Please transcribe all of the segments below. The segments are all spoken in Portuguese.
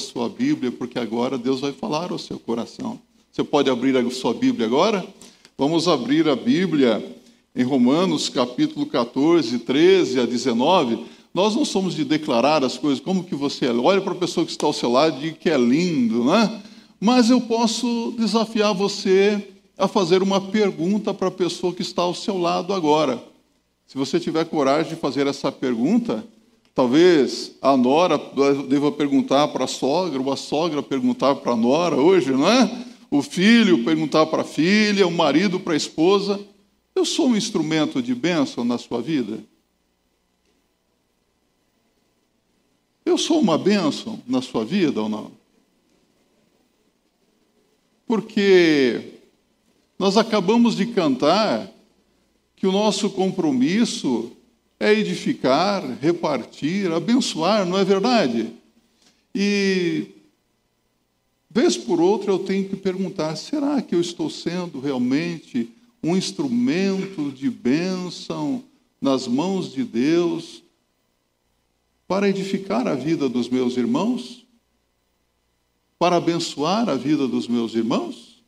sua Bíblia, porque agora Deus vai falar ao seu coração. Você pode abrir a sua Bíblia agora? Vamos abrir a Bíblia em Romanos capítulo 14, 13 a 19. Nós não somos de declarar as coisas como que você é. Olha para a pessoa que está ao seu lado e que é lindo, né? Mas eu posso desafiar você a fazer uma pergunta para a pessoa que está ao seu lado agora. Se você tiver coragem de fazer essa pergunta, talvez a nora deva perguntar para a sogra, ou a sogra perguntar para a nora hoje, não é? O filho perguntar para a filha, o marido para a esposa. Eu sou um instrumento de bênção na sua vida? Eu sou uma bênção na sua vida ou não? Porque nós acabamos de cantar que o nosso compromisso é edificar, repartir, abençoar, não é verdade? E, vez por outra, eu tenho que perguntar: será que eu estou sendo realmente um instrumento de bênção nas mãos de Deus para edificar a vida dos meus irmãos? Para abençoar a vida dos meus irmãos?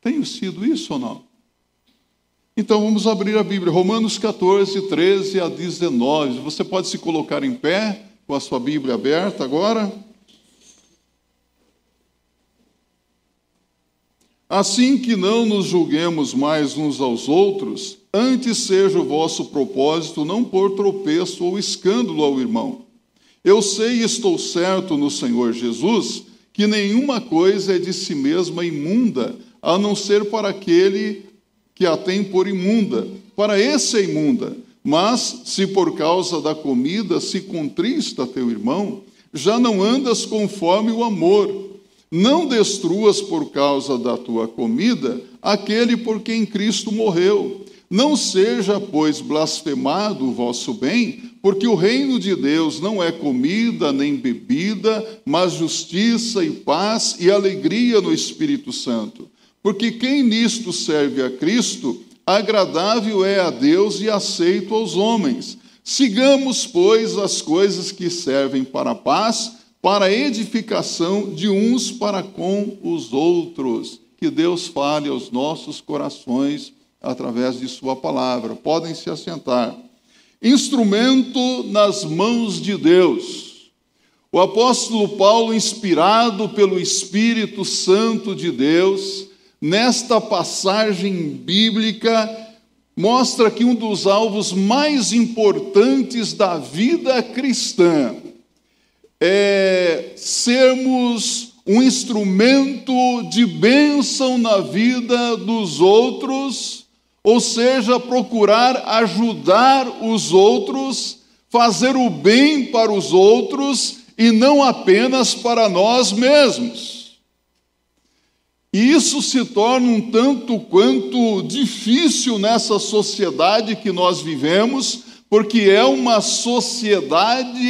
Tenho sido isso ou não? Então vamos abrir a Bíblia, Romanos 14, 13 a 19. Você pode se colocar em pé com a sua Bíblia aberta agora. Assim que não nos julguemos mais uns aos outros, antes seja o vosso propósito não pôr tropeço ou escândalo ao irmão. Eu sei e estou certo no Senhor Jesus que nenhuma coisa é de si mesma imunda a não ser para aquele que a tem por imunda. Para esse é imunda. Mas, se por causa da comida se contrista teu irmão, já não andas conforme o amor. Não destruas por causa da tua comida aquele por quem Cristo morreu. Não seja, pois, blasfemado o vosso bem, porque o reino de Deus não é comida nem bebida, mas justiça e paz e alegria no Espírito Santo. Porque quem nisto serve a Cristo, agradável é a Deus e aceito aos homens. Sigamos, pois, as coisas que servem para a paz, para a edificação de uns para com os outros. Que Deus fale aos nossos corações através de Sua palavra. Podem se assentar. Instrumento nas mãos de Deus. O apóstolo Paulo, inspirado pelo Espírito Santo de Deus, nesta passagem bíblica, mostra que um dos alvos mais importantes da vida cristã é sermos um instrumento de bênção na vida dos outros, ou seja, procurar ajudar os outros, fazer o bem para os outros e não apenas para nós mesmos. E isso se torna um tanto quanto difícil nessa sociedade que nós vivemos, porque é uma sociedade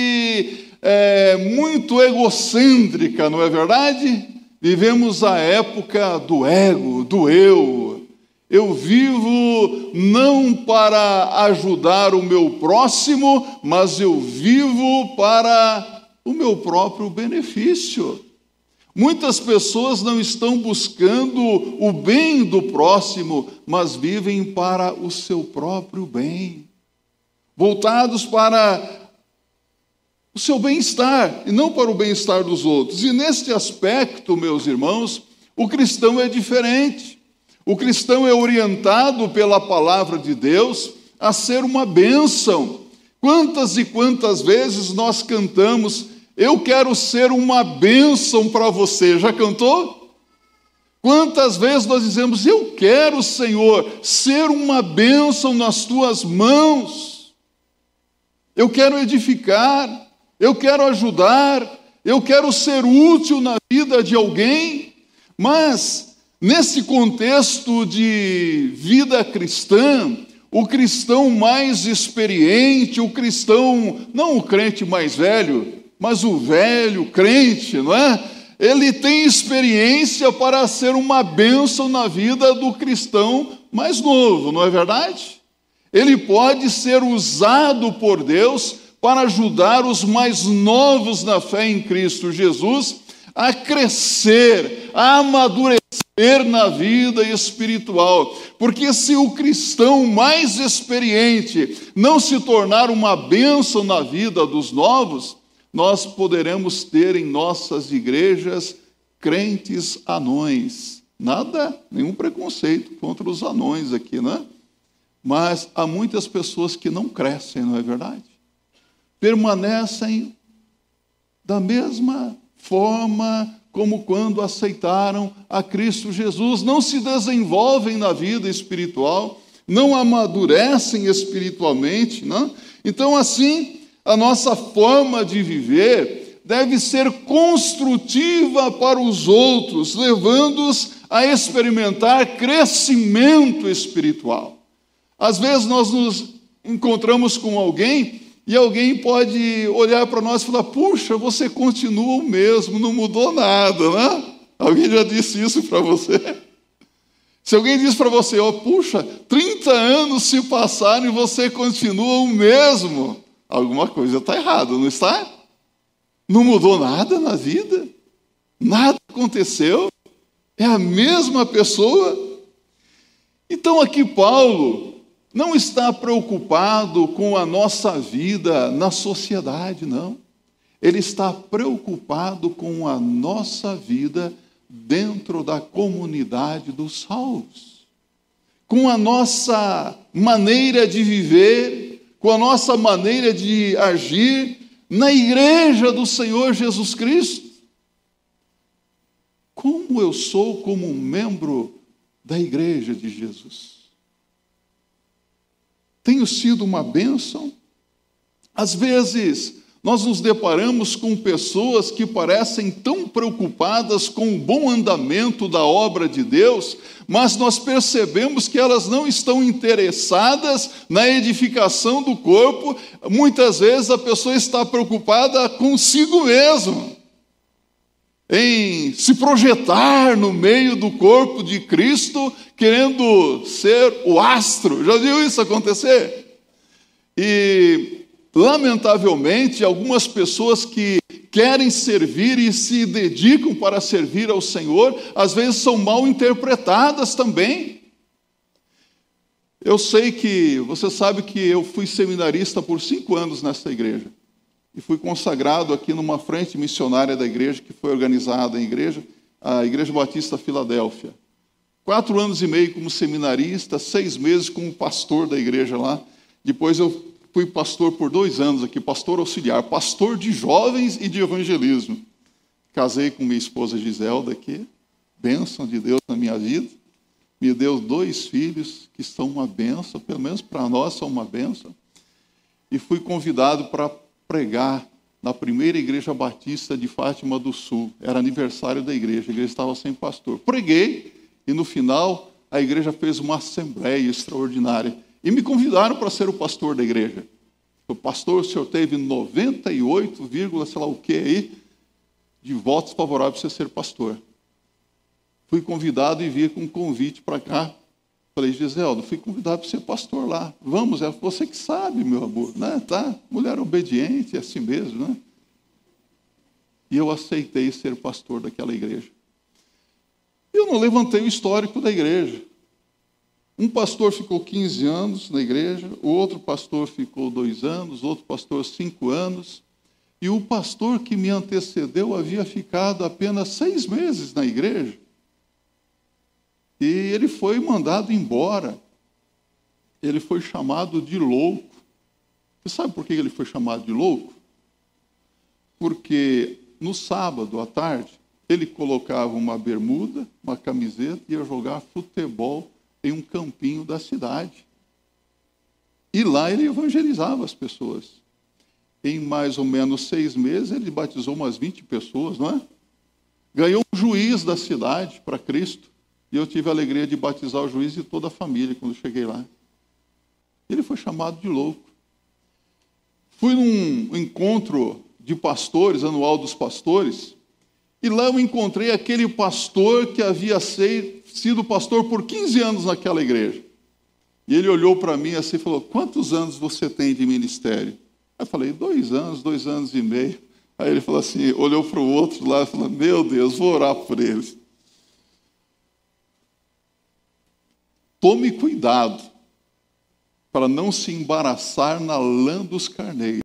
é, muito egocêntrica, não é verdade? Vivemos a época do ego, do eu. Eu vivo não para ajudar o meu próximo, mas eu vivo para o meu próprio benefício. Muitas pessoas não estão buscando o bem do próximo, mas vivem para o seu próprio bem, voltados para o seu bem-estar e não para o bem-estar dos outros. E neste aspecto, meus irmãos, o cristão é diferente. O cristão é orientado pela palavra de Deus a ser uma bênção. Quantas e quantas vezes nós cantamos eu quero ser uma bênção para você. Já cantou? Quantas vezes nós dizemos, Eu quero, Senhor, ser uma bênção nas tuas mãos. Eu quero edificar, eu quero ajudar, eu quero ser útil na vida de alguém, mas nesse contexto de vida cristã, o cristão mais experiente, o cristão, não o crente mais velho, mas o velho crente, não é? Ele tem experiência para ser uma bênção na vida do cristão mais novo, não é verdade? Ele pode ser usado por Deus para ajudar os mais novos na fé em Cristo Jesus a crescer, a amadurecer na vida espiritual. Porque se o cristão mais experiente não se tornar uma bênção na vida dos novos, nós poderemos ter em nossas igrejas crentes anões. Nada, nenhum preconceito contra os anões aqui, né? Mas há muitas pessoas que não crescem, não é verdade? Permanecem da mesma forma como quando aceitaram a Cristo Jesus, não se desenvolvem na vida espiritual, não amadurecem espiritualmente, não? Então, assim, a nossa forma de viver deve ser construtiva para os outros, levando-os a experimentar crescimento espiritual. Às vezes nós nos encontramos com alguém e alguém pode olhar para nós e falar: puxa, você continua o mesmo, não mudou nada, né? Alguém já disse isso para você? Se alguém diz para você, ó, oh, puxa, 30 anos se passaram e você continua o mesmo, alguma coisa está errada, não está? Não mudou nada na vida, nada aconteceu, é a mesma pessoa. Então aqui Paulo não está preocupado com a nossa vida na sociedade, não. Ele está preocupado com a nossa vida dentro da comunidade dos salvos, com a nossa maneira de viver, com a nossa maneira de agir na igreja do Senhor Jesus Cristo. Como eu sou como um membro da igreja de Jesus? tenho sido uma bênção. Às vezes, nós nos deparamos com pessoas que parecem tão preocupadas com o bom andamento da obra de Deus, mas nós percebemos que elas não estão interessadas na edificação do corpo. Muitas vezes a pessoa está preocupada consigo mesma em se projetar no meio do corpo de Cristo, querendo ser o astro. Já viu isso acontecer? E, lamentavelmente, algumas pessoas que querem servir e se dedicam para servir ao Senhor, às vezes são mal interpretadas também. Eu sei que, você sabe que eu fui seminarista por cinco anos nessa igreja e fui consagrado aqui numa frente missionária da igreja, que foi organizada em igreja, a Igreja Batista Filadélfia. Quatro anos e meio como seminarista, seis meses como pastor da igreja lá. Depois eu fui pastor por dois anos aqui, pastor auxiliar, pastor de jovens e de evangelismo. Casei com minha esposa Giselda aqui, bênção de Deus na minha vida. Me deu dois filhos que são uma bênção, pelo menos para nós são uma bênção. E fui convidado para pregar na primeira igreja batista de Fátima do Sul. Era aniversário da igreja, a igreja estava sem pastor. Preguei e no final a igreja fez uma assembleia extraordinária e me convidaram para ser o pastor da igreja. O pastor, o senhor teve 98, sei lá o que aí, de votos favoráveis para ser pastor. Fui convidado e vi com um convite para cá Falei, Giseldo, fui convidado para ser pastor lá. Vamos, é você que sabe, meu amor, né? Tá? Mulher obediente, é assim mesmo, né? E eu aceitei ser pastor daquela igreja. Eu não levantei o histórico da igreja. Um pastor ficou 15 anos na igreja, o outro pastor ficou dois anos, outro pastor cinco anos, e o pastor que me antecedeu havia ficado apenas seis meses na igreja. E ele foi mandado embora. Ele foi chamado de louco. Você sabe por que ele foi chamado de louco? Porque no sábado à tarde, ele colocava uma bermuda, uma camiseta e ia jogar futebol em um campinho da cidade. E lá ele evangelizava as pessoas. Em mais ou menos seis meses, ele batizou umas 20 pessoas, não é? Ganhou um juiz da cidade para Cristo. E eu tive a alegria de batizar o juiz e toda a família quando cheguei lá. Ele foi chamado de louco. Fui num encontro de pastores, anual dos pastores, e lá eu encontrei aquele pastor que havia sido pastor por 15 anos naquela igreja. E ele olhou para mim assim e falou: Quantos anos você tem de ministério? Aí eu falei, dois anos, dois anos e meio. Aí ele falou assim, olhou para o outro lá e falou, meu Deus, vou orar por eles. Tome cuidado para não se embaraçar na lã dos carneiros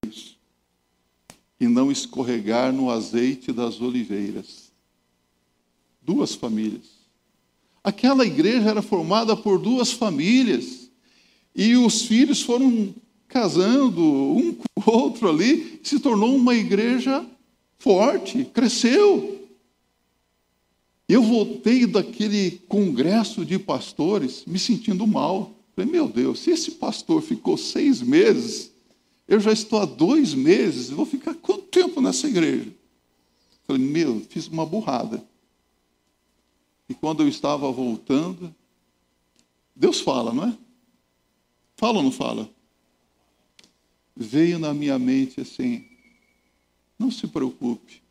e não escorregar no azeite das oliveiras. Duas famílias. Aquela igreja era formada por duas famílias e os filhos foram casando um com o outro ali, se tornou uma igreja forte, cresceu. Eu voltei daquele congresso de pastores me sentindo mal. Falei, meu Deus, se esse pastor ficou seis meses, eu já estou há dois meses, vou ficar quanto tempo nessa igreja? Falei, meu, fiz uma burrada. E quando eu estava voltando, Deus fala, não é? Fala ou não fala? Veio na minha mente assim: não se preocupe,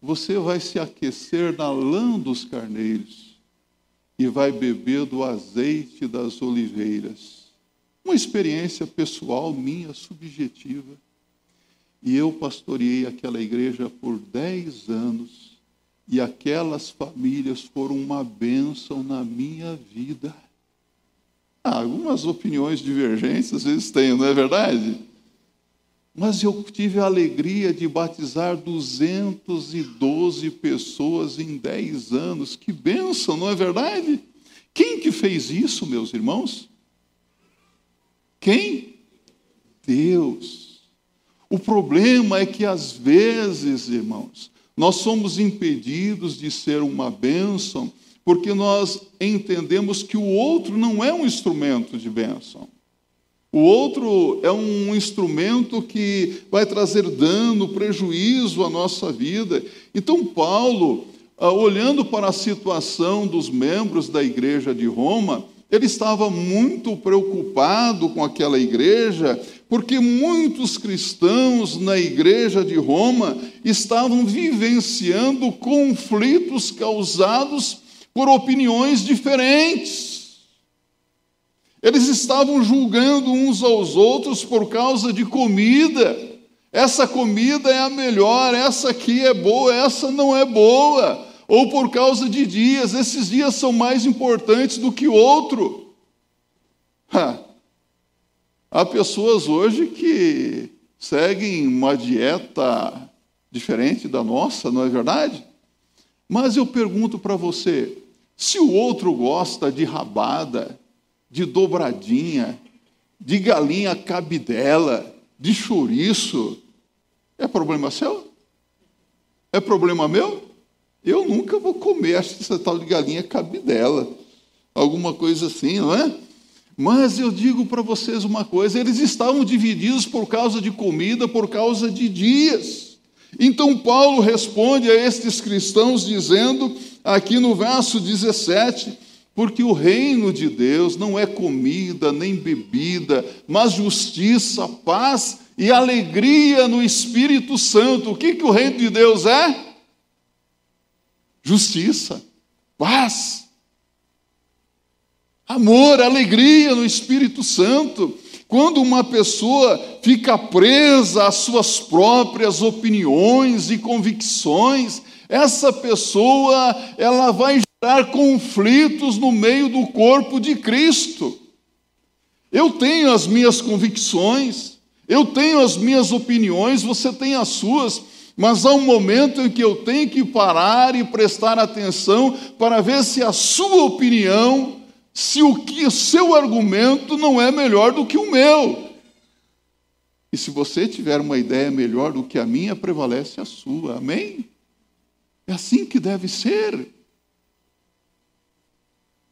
você vai se aquecer na lã dos carneiros e vai beber do azeite das oliveiras. Uma experiência pessoal minha, subjetiva. E eu pastoreei aquela igreja por dez anos, e aquelas famílias foram uma bênção na minha vida. Ah, algumas opiniões divergentes às vezes não é verdade? Mas eu tive a alegria de batizar 212 pessoas em 10 anos. Que bênção, não é verdade? Quem que fez isso, meus irmãos? Quem? Deus. O problema é que às vezes, irmãos, nós somos impedidos de ser uma bênção porque nós entendemos que o outro não é um instrumento de bênção. O outro é um instrumento que vai trazer dano, prejuízo à nossa vida. Então, Paulo, ah, olhando para a situação dos membros da igreja de Roma, ele estava muito preocupado com aquela igreja, porque muitos cristãos na igreja de Roma estavam vivenciando conflitos causados por opiniões diferentes. Eles estavam julgando uns aos outros por causa de comida. Essa comida é a melhor, essa aqui é boa, essa não é boa. Ou por causa de dias, esses dias são mais importantes do que outro. Ha. Há pessoas hoje que seguem uma dieta diferente da nossa, não é verdade? Mas eu pergunto para você: se o outro gosta de rabada, de dobradinha, de galinha cabidela, de chouriço, é problema seu? É problema meu? Eu nunca vou comer essa tal de galinha cabidela, alguma coisa assim, não é? Mas eu digo para vocês uma coisa: eles estavam divididos por causa de comida, por causa de dias. Então Paulo responde a estes cristãos dizendo, aqui no verso 17: porque o reino de Deus não é comida nem bebida, mas justiça, paz e alegria no Espírito Santo. O que, que o reino de Deus é? Justiça, paz, amor, alegria no Espírito Santo. Quando uma pessoa fica presa às suas próprias opiniões e convicções, essa pessoa ela vai gerar conflitos no meio do corpo de Cristo. Eu tenho as minhas convicções, eu tenho as minhas opiniões, você tem as suas, mas há um momento em que eu tenho que parar e prestar atenção para ver se a sua opinião, se o que o seu argumento não é melhor do que o meu. E se você tiver uma ideia melhor do que a minha, prevalece a sua. Amém? É assim que deve ser.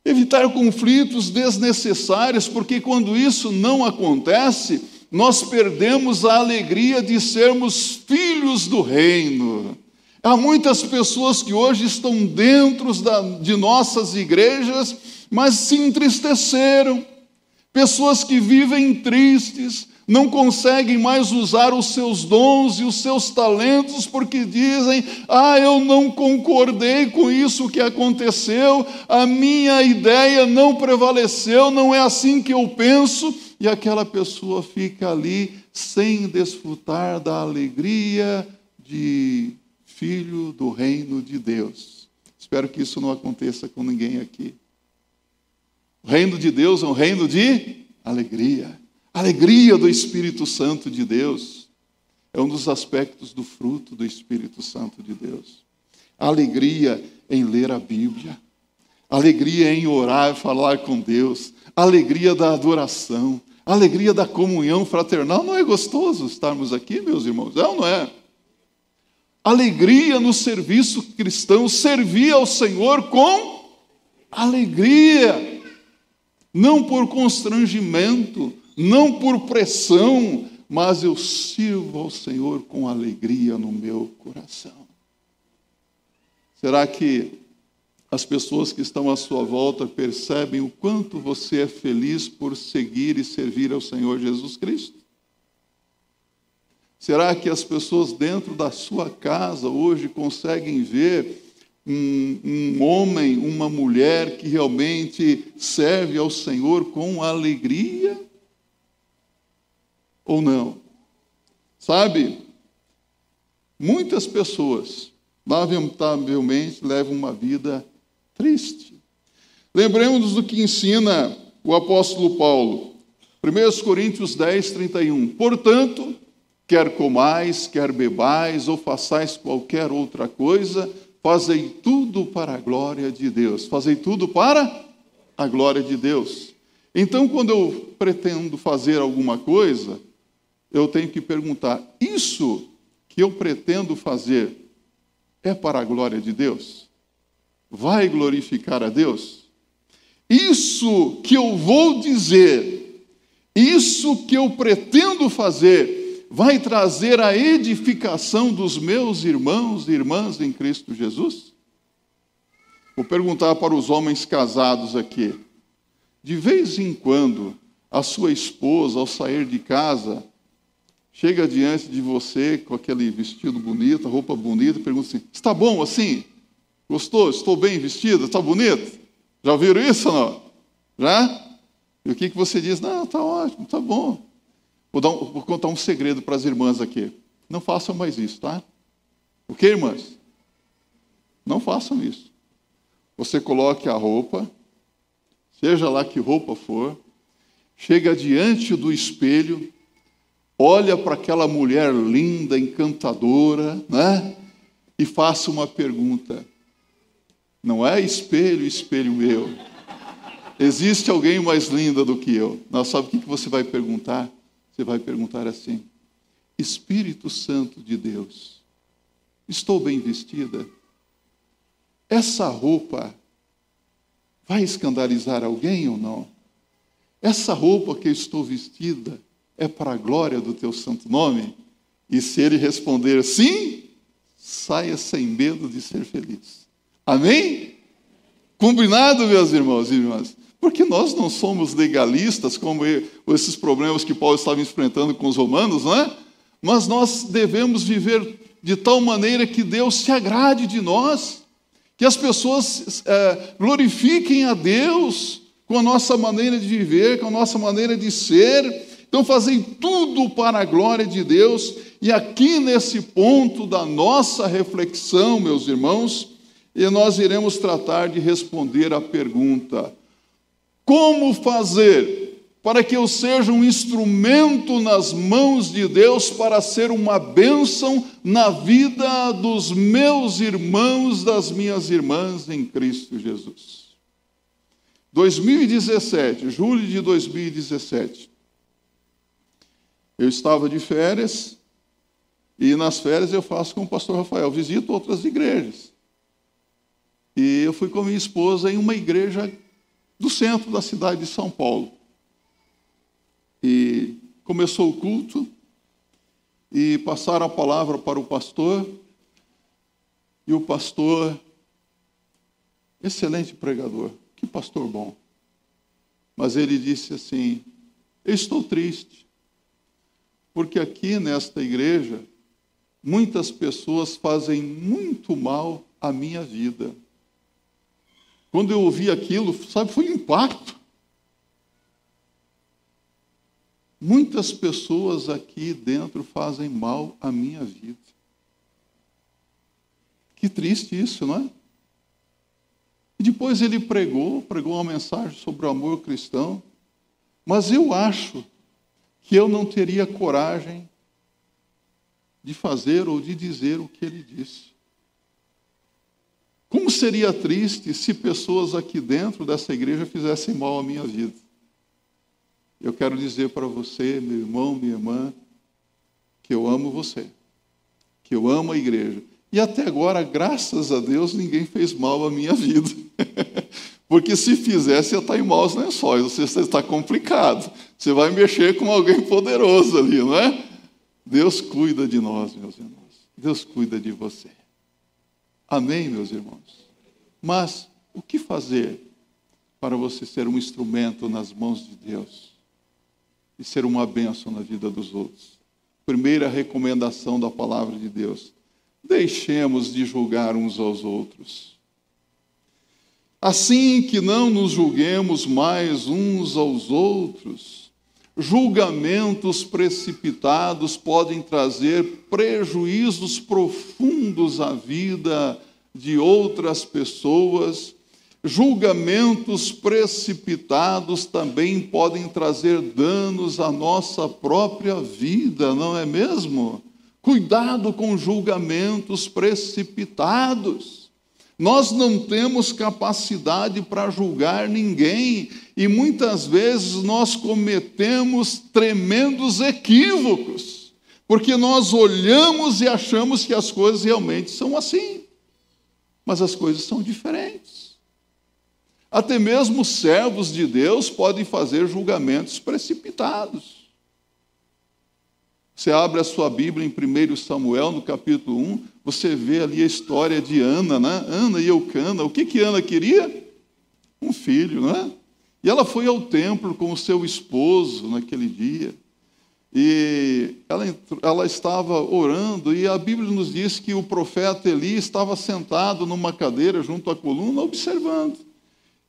Evitar conflitos desnecessários, porque quando isso não acontece, nós perdemos a alegria de sermos filhos do reino. Há muitas pessoas que hoje estão dentro de nossas igrejas, mas se entristeceram, Pessoas que vivem tristes, não conseguem mais usar os seus dons e os seus talentos porque dizem: Ah, eu não concordei com isso que aconteceu, a minha ideia não prevaleceu, não é assim que eu penso, e aquela pessoa fica ali sem desfrutar da alegria de filho do reino de Deus. Espero que isso não aconteça com ninguém aqui. O reino de Deus é um reino de alegria. Alegria do Espírito Santo de Deus é um dos aspectos do fruto do Espírito Santo de Deus. Alegria em ler a Bíblia, alegria em orar e falar com Deus, alegria da adoração, alegria da comunhão fraternal. Não é gostoso estarmos aqui, meus irmãos? É ou não é? Alegria no serviço cristão, servir ao Senhor com alegria, não por constrangimento, não por pressão, mas eu sirvo ao Senhor com alegria no meu coração. Será que as pessoas que estão à sua volta percebem o quanto você é feliz por seguir e servir ao Senhor Jesus Cristo? Será que as pessoas dentro da sua casa hoje conseguem ver um, um, homem, uma mulher que realmente serve ao Senhor com alegria? ou não. Sabe, muitas pessoas, lamentavelmente, levam uma vida triste. Lembremos do que ensina o apóstolo Paulo, 1 Coríntios 10, 31. Portanto, quer comais, quer bebais, ou façais qualquer outra coisa, fazei tudo para a glória de Deus. Fazei tudo para a glória de Deus. Então, quando eu pretendo fazer alguma coisa, eu tenho que perguntar: isso que eu pretendo fazer é para a glória de Deus? Vai glorificar a Deus? Isso que eu vou dizer, isso que eu pretendo fazer, vai trazer a edificação dos meus irmãos e irmãs em Cristo Jesus? Vou perguntar para os homens casados aqui. De vez em quando, a sua esposa, ao sair de casa, chega diante de você com aquele vestido bonito, roupa bonita, e pergunta assim: está bom assim? Gostou? Estou bem vestido? Está bonito? Já ouviram isso ou não? Já? E o que, que você diz? Não, está ótimo, está bom. Vou, um, vou, contar um segredo para as irmãs aqui. Não façam mais isso, tá? O que, irmãs? Não façam isso. Você coloque a roupa, seja lá que roupa for, chega diante do espelho, olha para aquela mulher linda, encantadora, né? E faça uma pergunta. Não é espelho, espelho meu. Existe alguém mais linda do que eu? Não sabe o que você vai perguntar? Você vai perguntar assim: Espírito Santo de Deus, estou bem vestida? Essa roupa vai escandalizar alguém ou não? Essa roupa que eu estou vestida é para a glória do teu santo nome? E se ele responder sim, saia sem medo de ser feliz. Amém? Combinado, meus irmãos e irmãs? Porque nós não somos legalistas, como esses problemas que Paulo estava enfrentando com os romanos, não é? Mas nós devemos viver de tal maneira que Deus se agrade de nós, que as pessoas é, glorifiquem a Deus com a nossa maneira de viver, com a nossa maneira de ser, então, fazem tudo para a glória de Deus, e aqui nesse ponto da nossa reflexão, meus irmãos, e nós iremos tratar de responder a pergunta: como fazer para que eu seja um instrumento nas mãos de Deus para ser uma bênção na vida dos meus irmãos, das minhas irmãs em Cristo Jesus? 2017, julho de 2017. Eu estava de férias e nas férias eu faço com o pastor Rafael, visito outras igrejas. E eu fui com minha esposa em uma igreja do centro da cidade de São Paulo. E começou o culto e passaram a palavra para o pastor. E o pastor, excelente pregador, que pastor bom. Mas ele disse assim: estou triste, porque aqui nesta igreja, muitas pessoas fazem muito mal à minha vida. Quando eu ouvi aquilo, sabe, foi um impacto. Muitas pessoas aqui dentro fazem mal à minha vida. Que triste isso, não é? E depois ele pregou, pregou uma mensagem sobre o amor cristão, mas eu acho que eu não teria coragem de fazer ou de dizer o que ele disse. Como seria triste se pessoas aqui dentro dessa igreja fizessem mal à minha vida? Eu quero dizer para você, meu irmão, minha irmã, que eu amo você, que eu amo a igreja. E até agora, graças a Deus, ninguém fez mal à minha vida. Porque se fizesse, ia estar em maus lençóis. Você está complicado. Você vai mexer com alguém poderoso ali, não é? Deus cuida de nós, meus irmãos. Deus cuida de você. Amém, meus irmãos? Mas o que fazer para você ser um instrumento nas mãos de Deus? e ser uma bênção na vida dos outros. Primeira recomendação da palavra de Deus: deixemos de julgar uns aos outros. Assim que não nos julguemos mais uns aos outros, julgamentos precipitados podem trazer prejuízos profundos à vida de outras pessoas Julgamentos precipitados também podem trazer danos à nossa própria vida, não é mesmo? Cuidado com julgamentos precipitados. Nós não temos capacidade para julgar ninguém e muitas vezes nós cometemos tremendos equívocos, porque nós olhamos e achamos que as coisas realmente são assim, mas as coisas são diferentes. Até mesmo servos de Deus podem fazer julgamentos precipitados. Você abre a sua Bíblia em 1 Samuel, no capítulo 1, você vê ali a história de Ana, né? Ana e Eucana. O que, que Ana queria? Um filho, né? E ela foi ao templo com o seu esposo naquele dia. E ela, ela estava orando, e a Bíblia nos diz que o profeta Eli estava sentado numa cadeira junto à coluna, observando.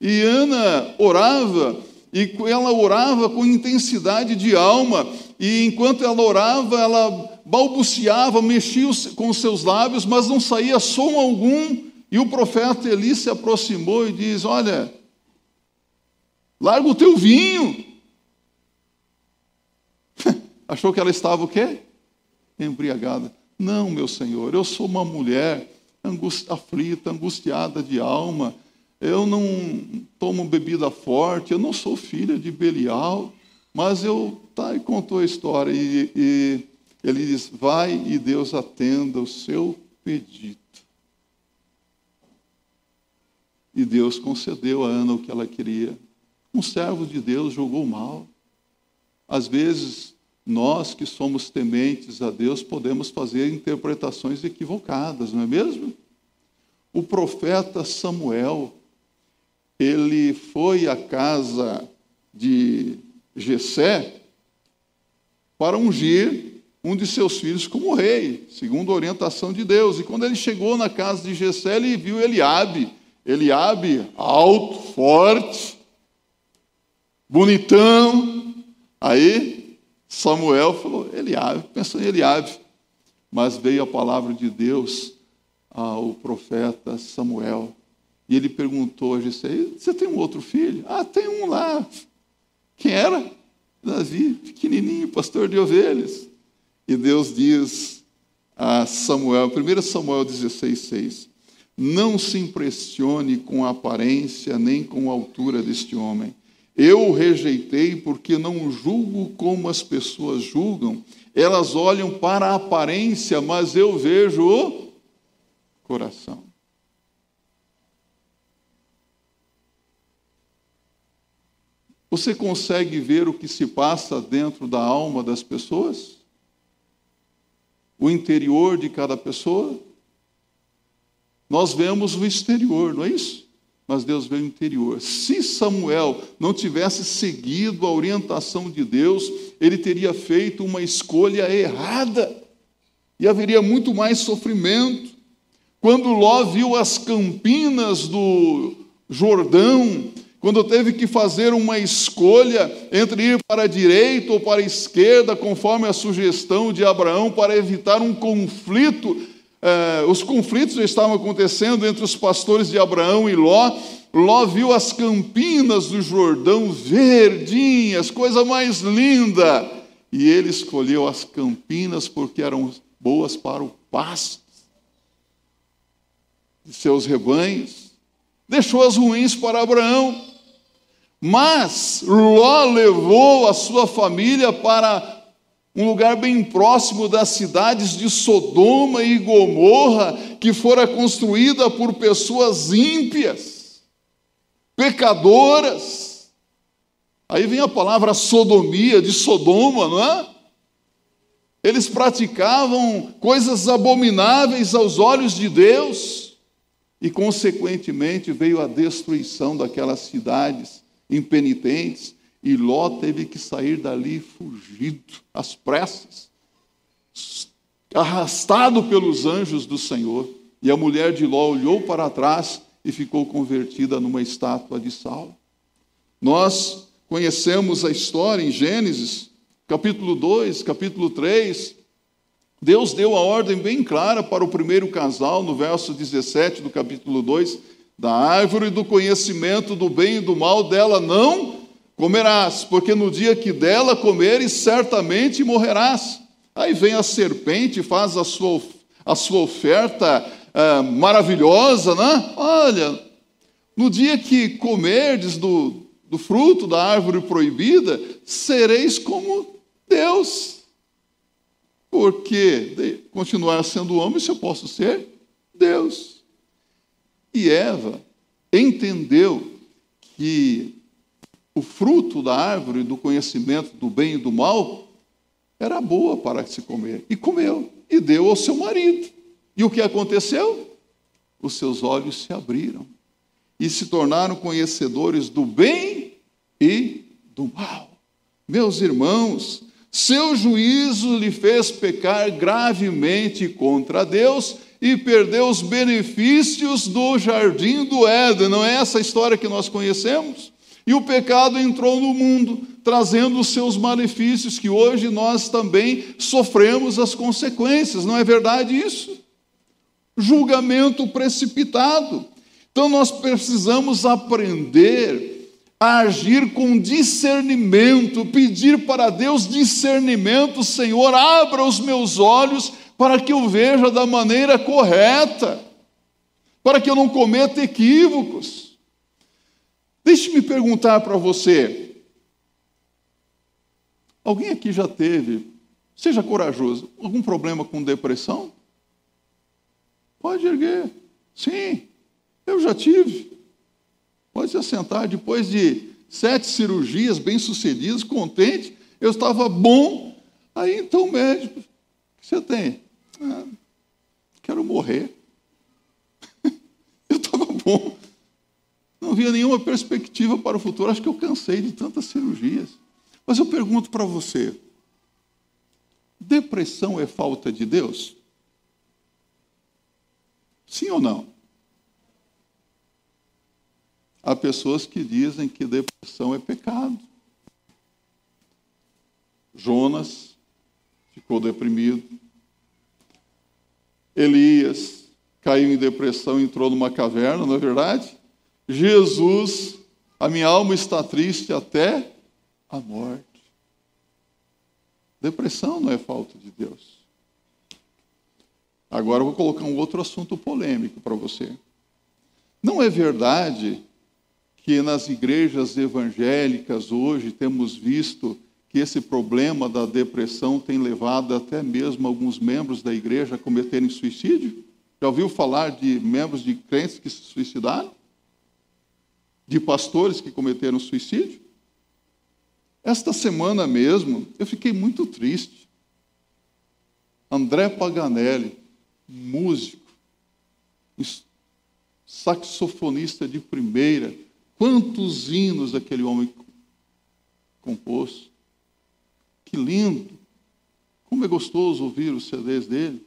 E Ana orava, e ela orava com intensidade de alma, e enquanto ela orava, ela balbuciava, mexia com os seus lábios, mas não saía som algum. E o profeta Eli se aproximou e diz: Olha, larga o teu vinho. Achou que ela estava o quê? Embriagada. Não, meu senhor, eu sou uma mulher angust... aflita, angustiada de alma eu não tomo bebida forte, eu não sou filha de Belial, mas eu. Tá, e contou a história. E, e ele diz: Vai e Deus atenda o seu pedido. E Deus concedeu a Ana o que ela queria. Um servo de Deus jogou mal. Às vezes, nós que somos tementes a Deus podemos fazer interpretações equivocadas, não é mesmo? O profeta Samuel, ele foi à casa de Jessé para ungir um de seus filhos como rei, segundo a orientação de Deus. E quando ele chegou na casa de Jessé, ele viu Eliabe, Eliabe alto, forte, bonitão. Aí Samuel falou: Eliabe, pensou em Eliabe. Mas veio a palavra de Deus ao profeta Samuel. E ele perguntou a Jessé: Você tem um outro filho? Ah, tem um lá. Quem era? Davi, pequenininho, pastor de ovelhas. E Deus diz a Samuel, 1 Samuel 16, 6: Não se impressione com a aparência nem com a altura deste homem. Eu o rejeitei porque não julgo como as pessoas julgam. Elas olham para a aparência, mas eu vejo o coração. Você consegue ver o que se passa dentro da alma das pessoas? O interior de cada pessoa? Nós vemos o exterior, não é isso? mas Deus veio interior. Se Samuel não tivesse seguido a orientação de Deus, ele teria feito uma escolha errada e haveria muito mais sofrimento. Quando Ló viu as campinas do Jordão, quando teve que fazer uma escolha entre ir para a direita ou para a esquerda, conforme a sugestão de Abraão, para evitar um conflito, eh, os conflitos estavam acontecendo entre os pastores de Abraão e Ló. Ló viu as campinas do Jordão verdinhas, coisa mais linda, e ele escolheu as campinas porque eram boas para o pasto de seus rebanhos. Deixou as ruins para Abraão. Mas Ló levou a sua família para um lugar bem próximo das cidades de Sodoma e Gomorra, que fora construída por pessoas ímpias, pecadoras. Aí vem a palavra sodomia, de Sodoma, não é? Eles praticavam coisas abomináveis aos olhos de Deus, e, consequentemente, veio a destruição daquelas cidades impenitentes, e Ló teve que sair dali fugido, às pressas, arrastado pelos anjos do Senhor. E a mulher de Ló olhou para trás e ficou convertida numa estátua de sal. Nós conhecemos a história em Gênesis, capítulo 2, capítulo 3. Deus deu a ordem bem clara para o primeiro casal, no verso 17 do capítulo 2, da árvore do conhecimento do bem e do mal dela não comerás, porque no dia que dela comeres, certamente morrerás. Aí vem a serpente, faz a sua, a sua oferta é, maravilhosa, né? Olha, no dia que comerdes do, do fruto da árvore proibida, sereis como Deus. Porque continuar sendo homem, se eu posso ser Deus. E Eva entendeu que o fruto da árvore do conhecimento do bem e do mal era boa para se comer. E comeu, e deu ao seu marido. E o que aconteceu? Os seus olhos se abriram e se tornaram conhecedores do bem e do mal. Meus irmãos, seu juízo lhe fez pecar gravemente contra Deus e perdeu os benefícios do jardim do Éden. Não é essa a história que nós conhecemos? E o pecado entrou no mundo, trazendo os seus malefícios, que hoje nós também sofremos as consequências, não é verdade isso? Julgamento precipitado. Então nós precisamos aprender a agir com discernimento, pedir para Deus discernimento, Senhor, abra os meus olhos para que eu veja da maneira correta, para que eu não cometa equívocos. Deixe-me perguntar para você: alguém aqui já teve, seja corajoso, algum problema com depressão? Pode erguer. Sim, eu já tive. Pode se assentar. Depois de sete cirurgias bem-sucedidas, contente, eu estava bom. Aí então o médico, o que você tem? Ah, quero morrer. eu estava bom. Não via nenhuma perspectiva para o futuro. Acho que eu cansei de tantas cirurgias. Mas eu pergunto para você: depressão é falta de Deus? Sim ou não? Há pessoas que dizem que depressão é pecado. Jonas ficou deprimido. Elias caiu em depressão, entrou numa caverna, não é verdade? Jesus, a minha alma está triste até a morte. Depressão não é falta de Deus. Agora eu vou colocar um outro assunto polêmico para você. Não é verdade que nas igrejas evangélicas hoje temos visto que esse problema da depressão tem levado até mesmo alguns membros da igreja a cometerem suicídio? Já ouviu falar de membros de crentes que se suicidaram? de pastores que cometeram suicídio. Esta semana mesmo, eu fiquei muito triste. André Paganelli, músico, saxofonista de primeira. Quantos hinos aquele homem compôs. Que lindo! Como é gostoso ouvir os CDs dele.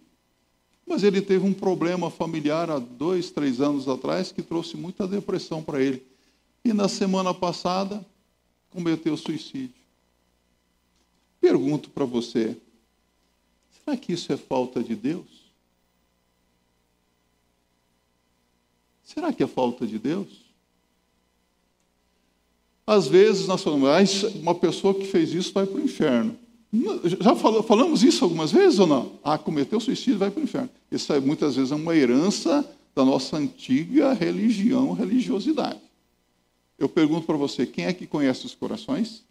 Mas ele teve um problema familiar há dois, três anos atrás que trouxe muita depressão para ele. E na semana passada cometeu suicídio. Pergunto para você: será que isso é falta de Deus? Será que é falta de Deus? Às vezes nós falamos, ah, uma pessoa que fez isso vai para o inferno. Já falou, falamos isso algumas vezes ou não? Ah, cometeu suicídio, vai para o inferno. Isso é, muitas vezes é uma herança da nossa antiga religião, religiosidade. Eu pergunto para você, quem é que conhece os corações?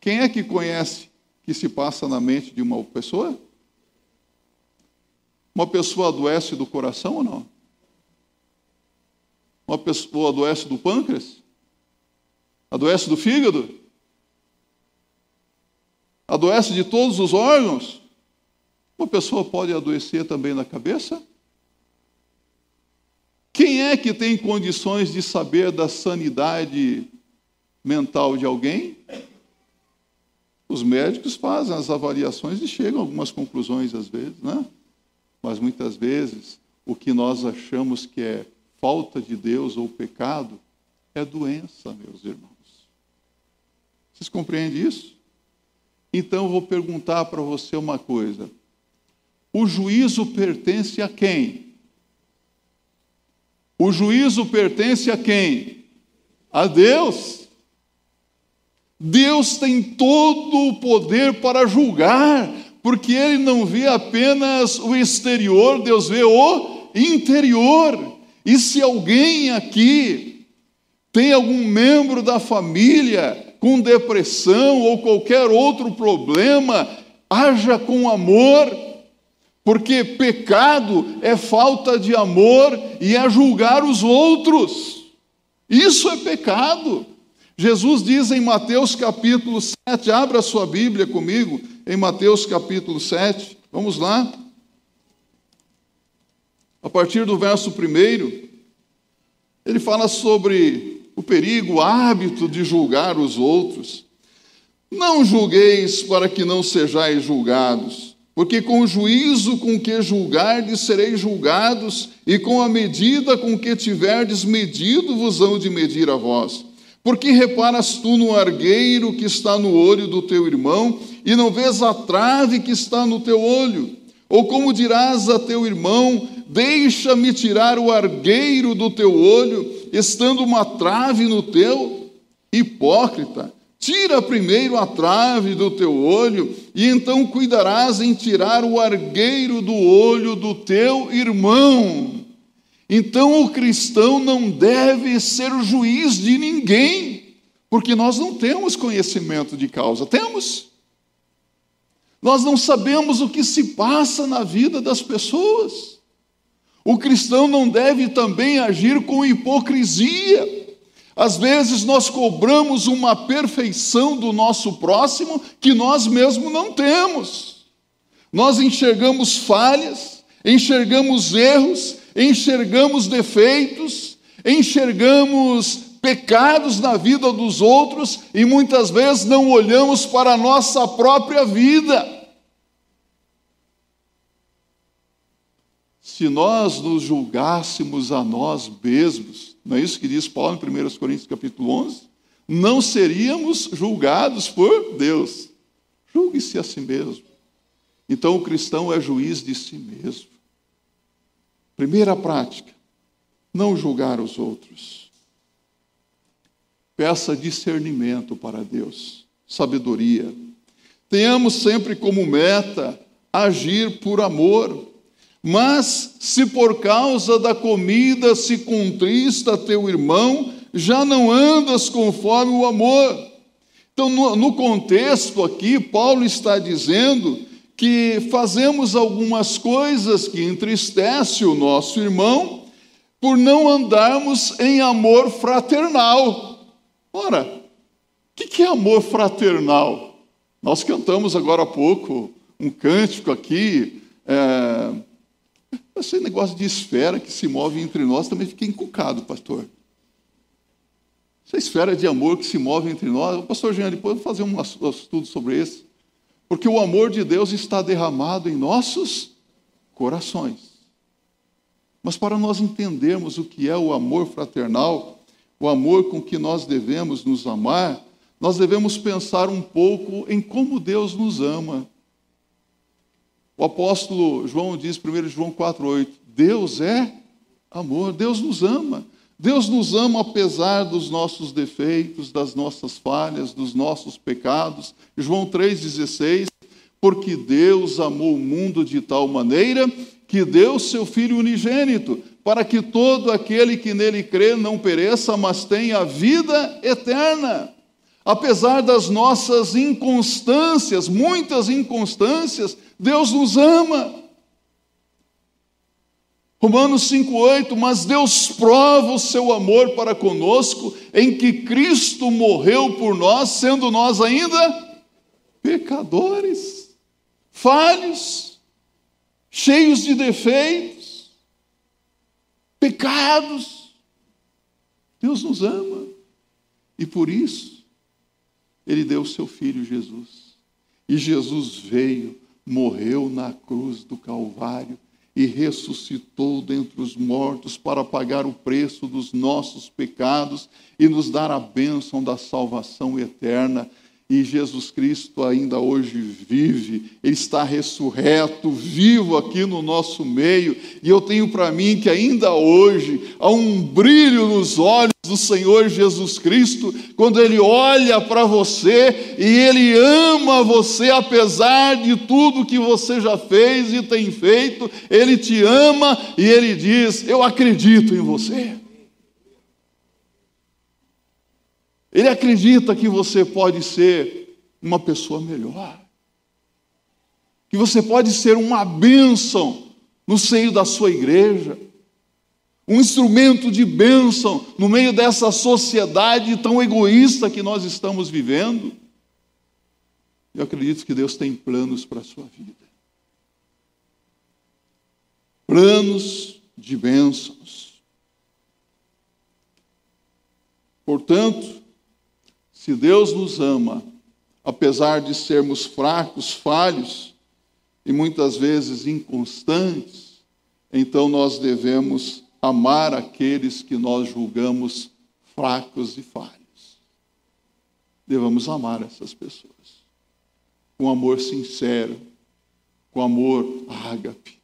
Quem é que conhece que se passa na mente de uma pessoa? Uma pessoa adoece do coração ou não? Uma pessoa adoece do pâncreas? Adoece do fígado? Adoece de todos os órgãos? Uma pessoa pode adoecer também na cabeça? Quem é que tem condições de saber da sanidade mental de alguém? Os médicos fazem as avaliações e chegam a algumas conclusões às vezes, né? Mas muitas vezes o que nós achamos que é falta de Deus ou pecado é doença, meus irmãos. Vocês compreendem isso? Então eu vou perguntar para você uma coisa: o juízo pertence a quem? O juízo pertence a quem? A Deus. Deus tem todo o poder para julgar, porque Ele não vê apenas o exterior, Deus vê o interior. E se alguém aqui tem algum membro da família com depressão ou qualquer outro problema, haja com amor, porque pecado é falta de amor e é julgar os outros. Isso é pecado. Jesus diz em Mateus capítulo 7, abra sua Bíblia comigo, em Mateus capítulo 7, vamos lá. A partir do verso 1, ele fala sobre o perigo, o hábito de julgar os outros. Não julgueis para que não sejais julgados, porque com o juízo com que julgardes sereis julgados, e com a medida com que tiverdes medido vos hão de medir a vós. Porque reparas tu no argueiro que está no olho do teu irmão, e não vês a trave que está no teu olho? Ou como dirás a teu irmão: Deixa-me tirar o argueiro do teu olho, estando uma trave no teu? Hipócrita, tira primeiro a trave do teu olho, e então cuidarás em tirar o argueiro do olho do teu irmão. Então o cristão não deve ser juiz de ninguém, porque nós não temos conhecimento de causa. Temos? Nós não sabemos o que se passa na vida das pessoas. O cristão não deve também agir com hipocrisia. Às vezes nós cobramos uma perfeição do nosso próximo que nós mesmos não temos. Nós enxergamos falhas, enxergamos erros, enxergamos defeitos, enxergamos pecados na vida dos outros e muitas vezes não olhamos para a nossa própria vida. Se nós nos julgássemos a nós mesmos, não é isso que diz Paulo em 1 Coríntios capítulo 11? Não seríamos julgados por Deus. Julgue-se a si mesmo. Então o cristão é juiz de si mesmo. Primeira prática, não julgar os outros. Peça discernimento para Deus, sabedoria. Tenhamos sempre como meta agir por amor. Mas se por causa da comida se contrista teu irmão, já não andas conforme o amor. Então, no, no contexto aqui, Paulo está dizendo que fazemos algumas coisas que entristecem o nosso irmão por não andarmos em amor fraternal. Ora, o que é amor fraternal? Nós cantamos agora há pouco um cântico aqui. É... Esse negócio de esfera que se move entre nós também fiquei encucado, pastor. Essa esfera de amor que se move entre nós. Pastor Jean, depois vou fazer um estudo sobre isso. Porque o amor de Deus está derramado em nossos corações. Mas para nós entendermos o que é o amor fraternal, o amor com que nós devemos nos amar, nós devemos pensar um pouco em como Deus nos ama. O apóstolo João diz, 1 João 4,8: Deus é amor, Deus nos ama. Deus nos ama apesar dos nossos defeitos, das nossas falhas, dos nossos pecados. João 3,16: Porque Deus amou o mundo de tal maneira que deu seu Filho unigênito, para que todo aquele que nele crê não pereça, mas tenha vida eterna. Apesar das nossas inconstâncias, muitas inconstâncias, Deus nos ama. Romanos 5,8: Mas Deus prova o seu amor para conosco, em que Cristo morreu por nós, sendo nós ainda pecadores, falhos, cheios de defeitos, pecados. Deus nos ama, e por isso, Ele deu o seu Filho Jesus. E Jesus veio morreu na cruz do Calvário e ressuscitou dentre os mortos para pagar o preço dos nossos pecados e nos dar a bênção da salvação eterna e Jesus Cristo ainda hoje vive, Ele está ressurreto, vivo aqui no nosso meio, e eu tenho para mim que ainda hoje há um brilho nos olhos do Senhor Jesus Cristo, quando Ele olha para você e Ele ama você, apesar de tudo que você já fez e tem feito, Ele te ama e Ele diz: Eu acredito em você. Ele acredita que você pode ser uma pessoa melhor, que você pode ser uma bênção no seio da sua igreja, um instrumento de bênção no meio dessa sociedade tão egoísta que nós estamos vivendo. Eu acredito que Deus tem planos para a sua vida. Planos de bênçãos. Portanto, se Deus nos ama, apesar de sermos fracos, falhos e muitas vezes inconstantes, então nós devemos amar aqueles que nós julgamos fracos e falhos. Devemos amar essas pessoas com amor sincero, com amor ágape,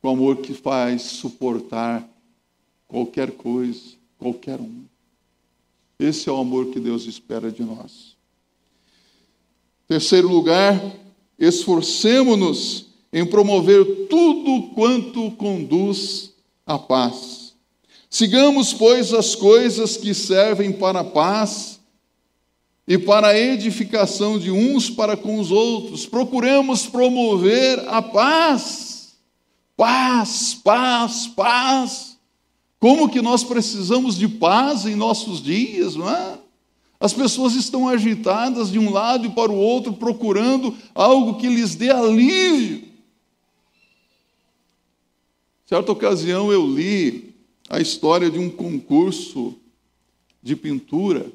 com amor que faz suportar qualquer coisa, qualquer um. Esse é o amor que Deus espera de nós. Terceiro lugar, esforcemo-nos em promover tudo quanto conduz à paz. Sigamos, pois, as coisas que servem para a paz e para a edificação de uns para com os outros. Procuremos promover a paz. Paz, paz, paz. Como que nós precisamos de paz em nossos dias, não é? As pessoas estão agitadas de um lado e para o outro, procurando algo que lhes dê alívio. Certa ocasião eu li a história de um concurso de pintura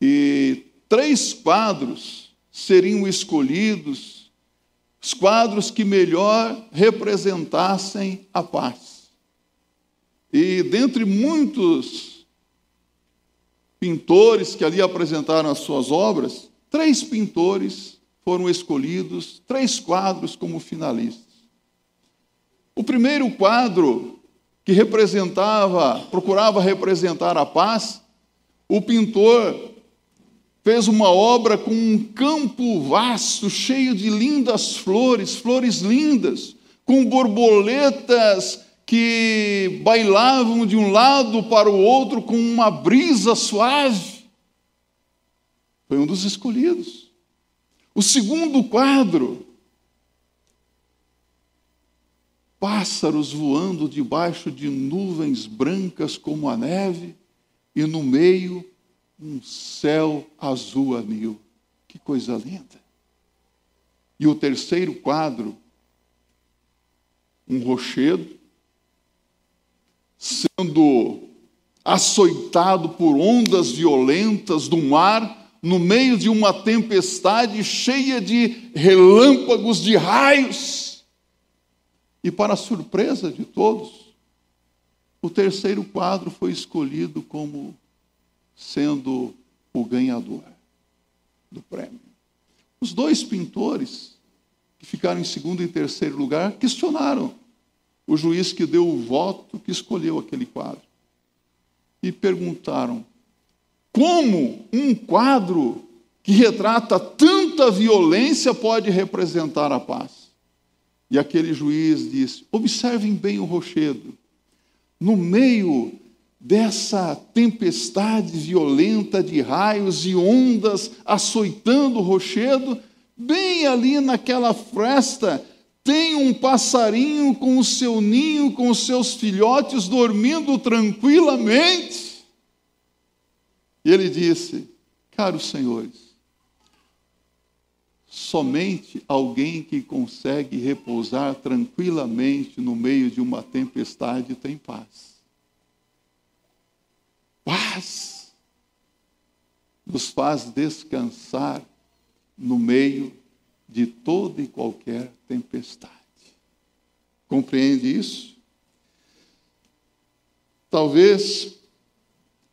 e três quadros seriam escolhidos, os quadros que melhor representassem a paz. E dentre muitos pintores que ali apresentaram as suas obras, três pintores foram escolhidos, três quadros como finalistas. O primeiro quadro, que representava, procurava representar a paz, o pintor fez uma obra com um campo vasto, cheio de lindas flores, flores lindas, com borboletas que bailavam de um lado para o outro com uma brisa suave. Foi um dos escolhidos. O segundo quadro, pássaros voando debaixo de nuvens brancas como a neve, e no meio um céu azul anil. Que coisa linda. E o terceiro quadro, um rochedo, sendo açoitado por ondas violentas do mar, no meio de uma tempestade cheia de relâmpagos, de raios. E, para surpresa de todos, o terceiro quadro foi escolhido como sendo o ganhador do prêmio. Os dois pintores, que ficaram em segundo e terceiro lugar, questionaram o juiz que deu o voto que escolheu aquele quadro. E perguntaram: como um quadro que retrata tanta violência pode representar a paz? E aquele juiz disse: observem bem o rochedo. No meio dessa tempestade violenta de raios e ondas açoitando o rochedo, bem ali naquela fresta, tem um passarinho com o seu ninho, com os seus filhotes dormindo tranquilamente. E ele disse: Caros senhores, somente alguém que consegue repousar tranquilamente no meio de uma tempestade tem paz paz, nos faz descansar no meio de toda e qualquer tempestade. Compreende isso? Talvez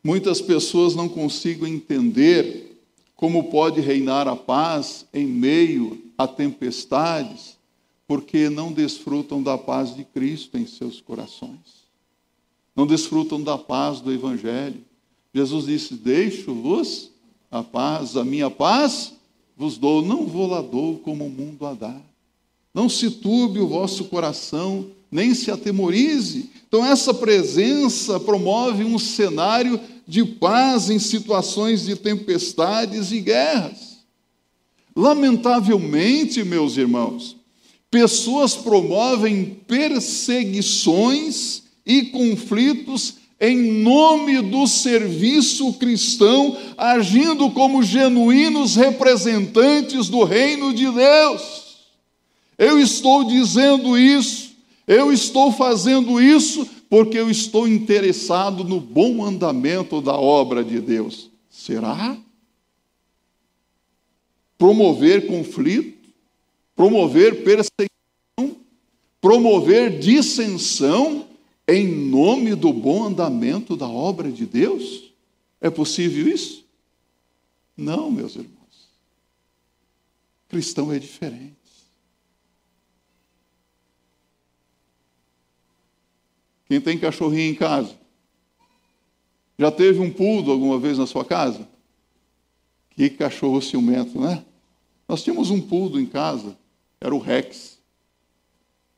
muitas pessoas não consigam entender como pode reinar a paz em meio a tempestades, porque não desfrutam da paz de Cristo em seus corações não desfrutam da paz do Evangelho. Jesus disse: Deixo-vos a paz, a minha paz vos dou, não vou lá dou como o mundo a dá. Não se turbe o vosso coração, nem se atemorize. Então, essa presença promove um cenário de paz em situações de tempestades e guerras. Lamentavelmente, meus irmãos, pessoas promovem perseguições e conflitos em nome do serviço cristão, agindo como genuínos representantes do reino de Deus. Eu estou dizendo isso, eu estou fazendo isso porque eu estou interessado no bom andamento da obra de Deus. Será? Promover conflito, promover perseguição, promover dissensão, em nome do bom andamento da obra de Deus? É possível isso? Não, meus irmãos. Cristão é diferente. Quem tem cachorrinho em casa? Já teve um pudo alguma vez na sua casa? Que cachorro ciumento, né? Nós tínhamos um pudo em casa, era o Rex.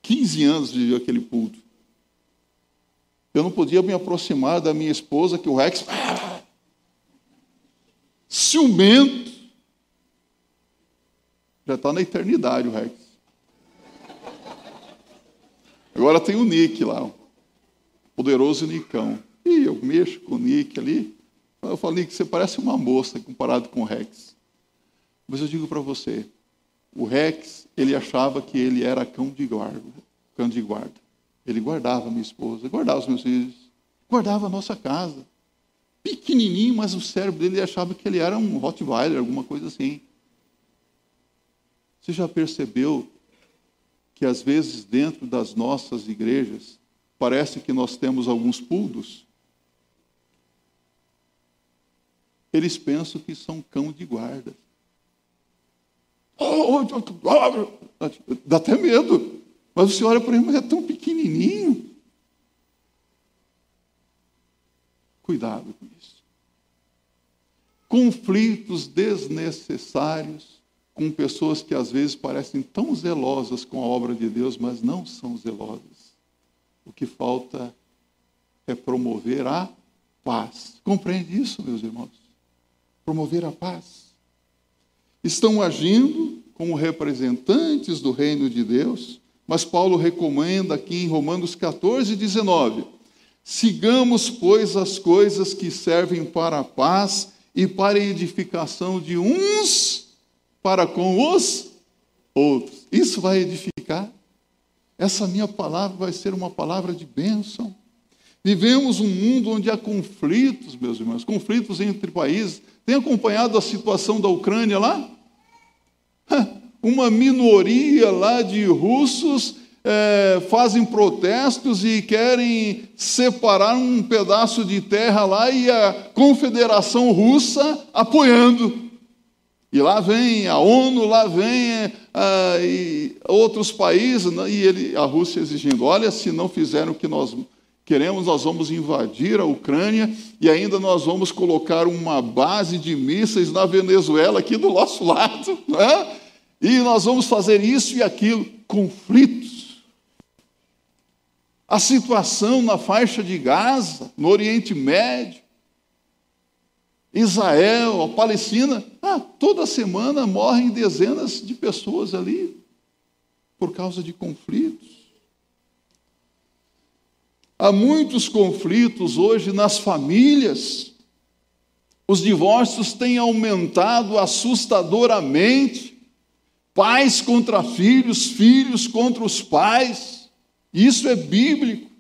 15 anos viveu aquele pudo. Eu não podia me aproximar da minha esposa, que o Rex. Ciumento. Já está na eternidade o Rex. Agora tem o Nick lá, poderoso Nicão. E eu mexo com o Nick ali. Eu falo, Nick, você parece uma moça comparado com o Rex. Mas eu digo para você, o Rex, ele achava que ele era cão de guarda. Cão de guarda. Ele guardava minha esposa, guardava os meus filhos, guardava a nossa casa. Pequenininho, mas o cérebro dele achava que ele era um Rottweiler, alguma coisa assim. Você já percebeu que às vezes dentro das nossas igrejas parece que nós temos alguns puldos? Eles pensam que são cão de guarda. Oh, oh, oh, dá até medo. Mas olha para ele, mas é tão pequenininho. Cuidado com isso. Conflitos desnecessários com pessoas que às vezes parecem tão zelosas com a obra de Deus, mas não são zelosas. O que falta é promover a paz. Compreende isso, meus irmãos? Promover a paz. Estão agindo como representantes do reino de Deus, mas Paulo recomenda aqui em Romanos 14, 19: sigamos, pois, as coisas que servem para a paz e para a edificação de uns para com os outros. Isso vai edificar? Essa minha palavra vai ser uma palavra de bênção. Vivemos um mundo onde há conflitos, meus irmãos, conflitos entre países. Tem acompanhado a situação da Ucrânia lá? Uma minoria lá de russos é, fazem protestos e querem separar um pedaço de terra lá e a Confederação Russa apoiando. E lá vem a ONU, lá vem ah, outros países, né, e ele, a Rússia exigindo: olha, se não fizeram o que nós queremos, nós vamos invadir a Ucrânia e ainda nós vamos colocar uma base de mísseis na Venezuela, aqui do nosso lado, né? e nós vamos fazer isso e aquilo. Conflitos. A situação na faixa de Gaza, no Oriente Médio, Israel, a Palestina, ah, toda semana morrem dezenas de pessoas ali por causa de conflitos. Há muitos conflitos hoje nas famílias. Os divórcios têm aumentado assustadoramente. Pais contra filhos, filhos contra os pais. Isso é bíblico.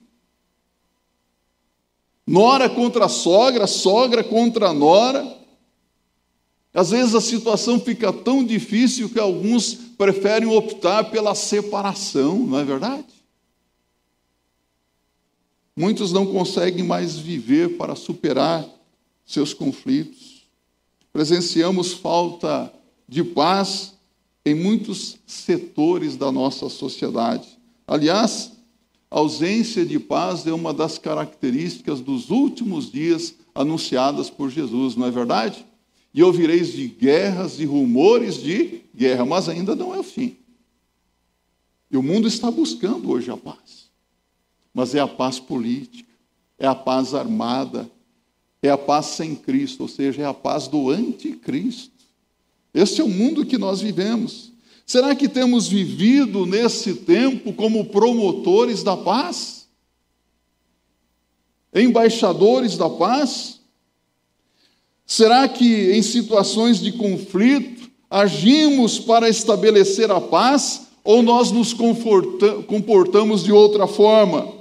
Nora contra sogra, sogra contra nora. Às vezes a situação fica tão difícil que alguns preferem optar pela separação, não é verdade? Muitos não conseguem mais viver para superar seus conflitos. Presenciamos falta de paz em muitos setores da nossa sociedade. Aliás, a ausência de paz é uma das características dos últimos dias anunciadas por Jesus, não é verdade? E ouvireis de guerras e rumores de guerra, mas ainda não é o fim. E o mundo está buscando hoje a paz. Mas é a paz política, é a paz armada, é a paz sem Cristo, ou seja, é a paz do anticristo. Este é o mundo que nós vivemos. Será que temos vivido nesse tempo como promotores da paz? Embaixadores da paz? Será que em situações de conflito agimos para estabelecer a paz ou nós nos comportamos de outra forma?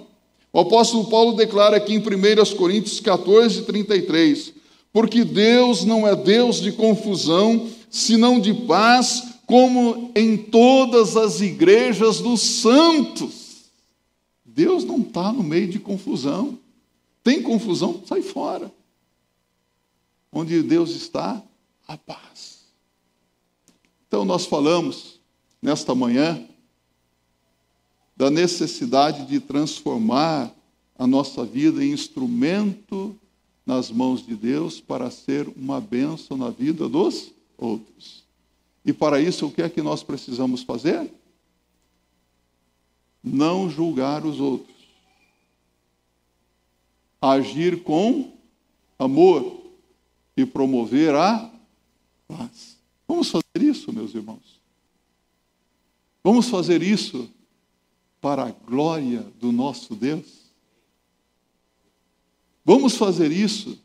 O apóstolo Paulo declara aqui em 1 Coríntios 14, 33: Porque Deus não é Deus de confusão, senão de paz como em todas as igrejas dos santos. Deus não está no meio de confusão. Tem confusão? Sai fora. Onde Deus está, a paz. Então, nós falamos nesta manhã da necessidade de transformar a nossa vida em instrumento nas mãos de Deus para ser uma bênção na vida dos outros. E para isso, o que é que nós precisamos fazer? Não julgar os outros. Agir com amor e promover a paz. Vamos fazer isso, meus irmãos. Vamos fazer isso para a glória do nosso Deus. Vamos fazer isso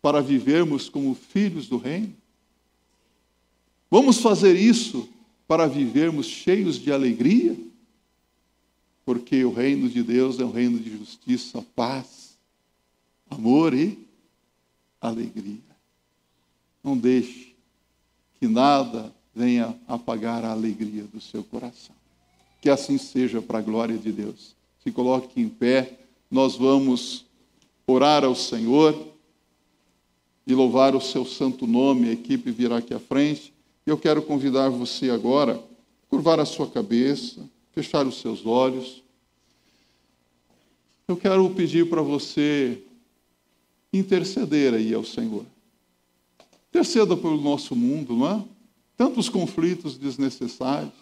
para vivermos como filhos do Reino. Vamos fazer isso para vivermos cheios de alegria? Porque o reino de Deus é um reino de justiça, paz, amor e alegria. Não deixe que nada venha apagar a alegria do seu coração. Que assim seja para a glória de Deus. Se coloque em pé, nós vamos orar ao Senhor e louvar o seu santo nome. A equipe virá aqui à frente. Eu quero convidar você agora a curvar a sua cabeça, fechar os seus olhos. Eu quero pedir para você interceder aí ao Senhor. Interceda pelo nosso mundo, não é? Tantos conflitos desnecessários.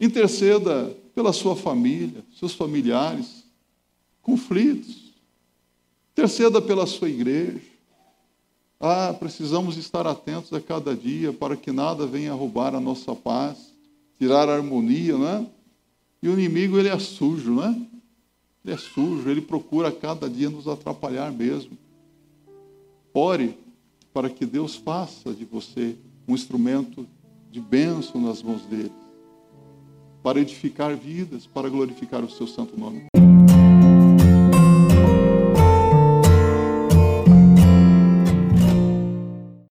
Interceda pela sua família, seus familiares, conflitos. Interceda pela sua igreja. Ah, precisamos estar atentos a cada dia para que nada venha roubar a nossa paz, tirar a harmonia, né? E o inimigo, ele é sujo, né? Ele é sujo, ele procura a cada dia nos atrapalhar mesmo. Ore para que Deus faça de você um instrumento de bênção nas mãos dele. para edificar vidas, para glorificar o seu santo nome.